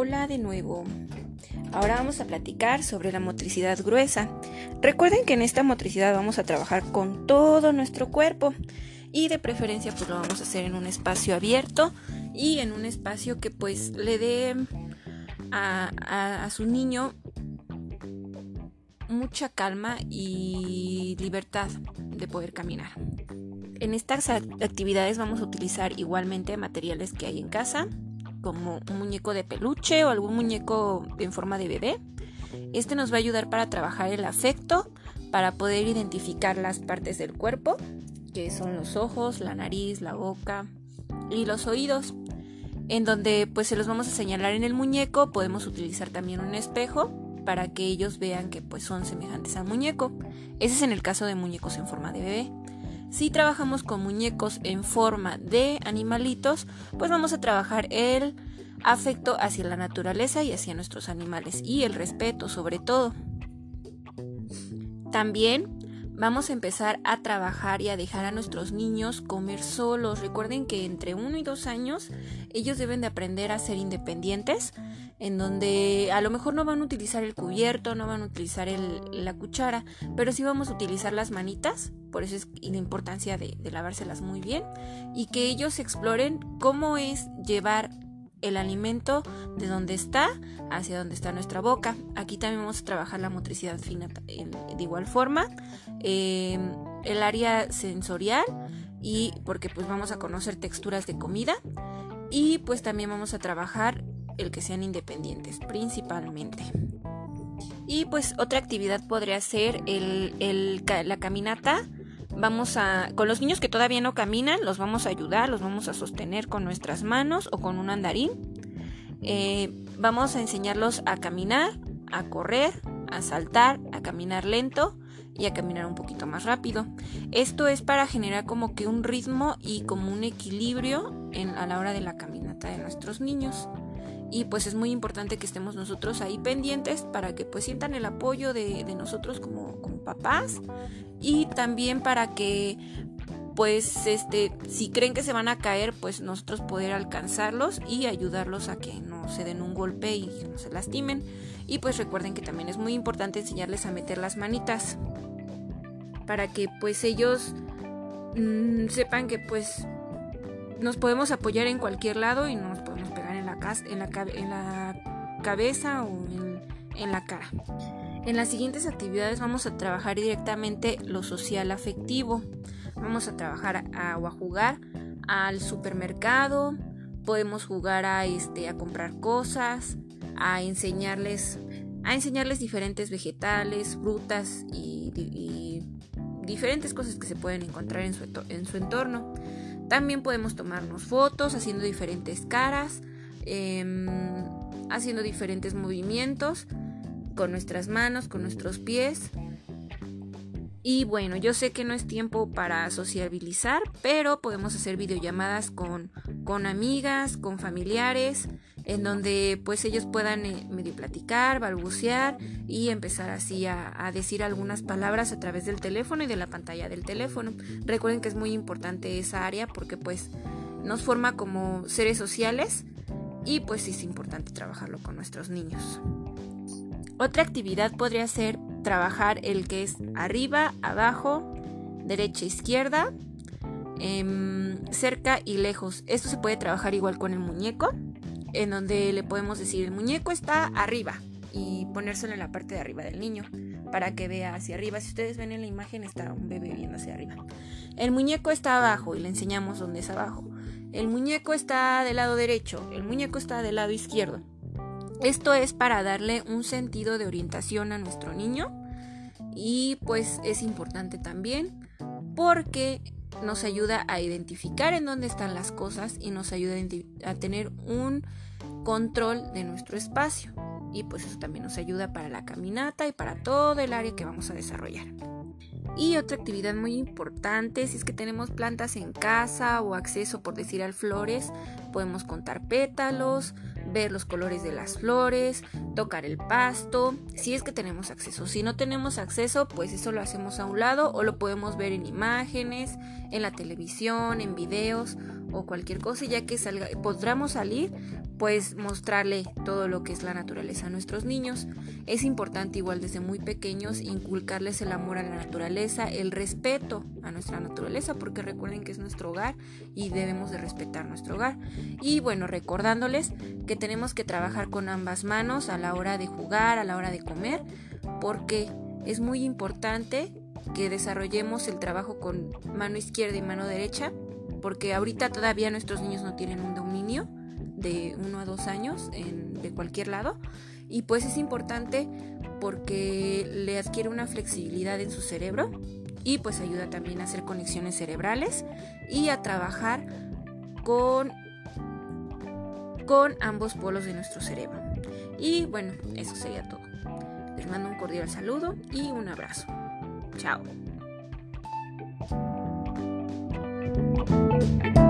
Hola de nuevo. Ahora vamos a platicar sobre la motricidad gruesa. Recuerden que en esta motricidad vamos a trabajar con todo nuestro cuerpo y de preferencia pues lo vamos a hacer en un espacio abierto y en un espacio que pues le dé a, a su niño mucha calma y libertad de poder caminar. En estas actividades vamos a utilizar igualmente materiales que hay en casa, como un muñeco de peluche o algún muñeco en forma de bebé. Este nos va a ayudar para trabajar el afecto, para poder identificar las partes del cuerpo, que son los ojos, la nariz, la boca y los oídos. En donde pues se los vamos a señalar en el muñeco, podemos utilizar también un espejo para que ellos vean que pues son semejantes al muñeco. Ese es en el caso de muñecos en forma de bebé. Si trabajamos con muñecos en forma de animalitos, pues vamos a trabajar el afecto hacia la naturaleza y hacia nuestros animales y el respeto sobre todo. También vamos a empezar a trabajar y a dejar a nuestros niños comer solos. Recuerden que entre uno y dos años ellos deben de aprender a ser independientes, en donde a lo mejor no van a utilizar el cubierto, no van a utilizar la cuchara, pero sí vamos a utilizar las manitas, por eso es la importancia de, lavárselas muy bien, y que ellos exploren cómo es llevar el alimento de donde está hacia donde está nuestra boca. Aquí también vamos a trabajar la motricidad fina de igual forma, em, el área sensorial y porque pues vamos a conocer texturas de comida y pues también vamos a trabajar el que sean independientes principalmente. Y pues otra actividad podría ser el, la caminata vamos a, con los niños que todavía no caminan, los vamos a ayudar, los vamos a sostener con nuestras manos o con un andarín. Eh, vamos a enseñarlos a caminar, a correr, a saltar, a caminar lento y a caminar un poquito más rápido. Esto es para generar como que un ritmo y como un equilibrio en, a la hora de la caminata de nuestros niños y pues es muy importante que estemos nosotros ahí pendientes para que pues sientan el apoyo de, nosotros como, como, papás y también para que pues este si creen que se van a caer pues nosotros poder alcanzarlos y ayudarlos a que no se den un golpe y no se lastimen. Y pues recuerden que también es muy importante enseñarles a meter las manitas para que pues ellos mm, sepan que pues nos podemos apoyar en cualquier lado y no nos podemos en la, cabeza o en, en la cara. En las siguientes actividades vamos a trabajar directamente lo social afectivo. Vamos a trabajar a, o a jugar al supermercado, podemos jugar a este a comprar cosas, a enseñarles a enseñarles diferentes vegetales, frutas y, y diferentes cosas que se pueden encontrar en su, en su entorno. También podemos tomarnos fotos haciendo diferentes caras, em, haciendo diferentes movimientos con nuestras manos, con nuestros pies. Y bueno, yo sé que no es tiempo para sociabilizar, pero podemos hacer videollamadas con, con amigas, con familiares, en donde pues ellos puedan eh, medio platicar, balbucear y empezar así a, a, decir algunas palabras a través del teléfono y de la pantalla del teléfono. Recuerden que es muy importante esa área porque pues nos forma como seres sociales y pues es importante trabajarlo con nuestros niños. Otra actividad podría ser trabajar el que es arriba, abajo, derecha, izquierda, em, cerca y lejos. Esto se puede trabajar igual con el muñeco en donde le podemos decir el muñeco está arriba y ponérselo en la parte de arriba del niño para que vea hacia arriba. Si ustedes ven en la imagen está un bebé viendo hacia arriba. El muñeco está abajo y le enseñamos dónde es abajo. El muñeco está del lado derecho, el muñeco está del lado izquierdo. Esto es para darle un sentido de orientación a nuestro niño y pues es importante también porque nos ayuda a identificar en dónde están las cosas y nos ayuda a tener un control de nuestro espacio. Y pues eso también nos ayuda para la caminata y para todo el área que vamos a desarrollar. Y otra actividad muy importante, si es que tenemos plantas en casa o acceso, por decir, al flores, podemos contar pétalos, ver los colores de las flores, tocar el pasto, si es que tenemos acceso. Si no tenemos acceso, pues eso lo hacemos a un lado o lo podemos ver en imágenes, en la televisión, en videos o cualquier cosa, ya que salga, podamos salir, pues mostrarle todo lo que es la naturaleza a nuestros niños. Es importante igual desde muy pequeños inculcarles el amor a la naturaleza, el respeto a nuestra naturaleza, porque recuerden que es nuestro hogar y debemos de respetar nuestro hogar. Y bueno, recordándoles que tenemos que trabajar con ambas manos a la hora de jugar, a la hora de comer, porque es muy importante que desarrollemos el trabajo con mano izquierda y mano derecha porque ahorita todavía nuestros niños no tienen un dominio de uno a dos años de cualquier lado y pues es importante porque le adquiere una flexibilidad en su cerebro y pues ayuda también a hacer conexiones cerebrales y a trabajar con con ambos polos de nuestro cerebro. Y bueno, eso sería todo. Les mando un cordial saludo y un abrazo. Chao. Thank you.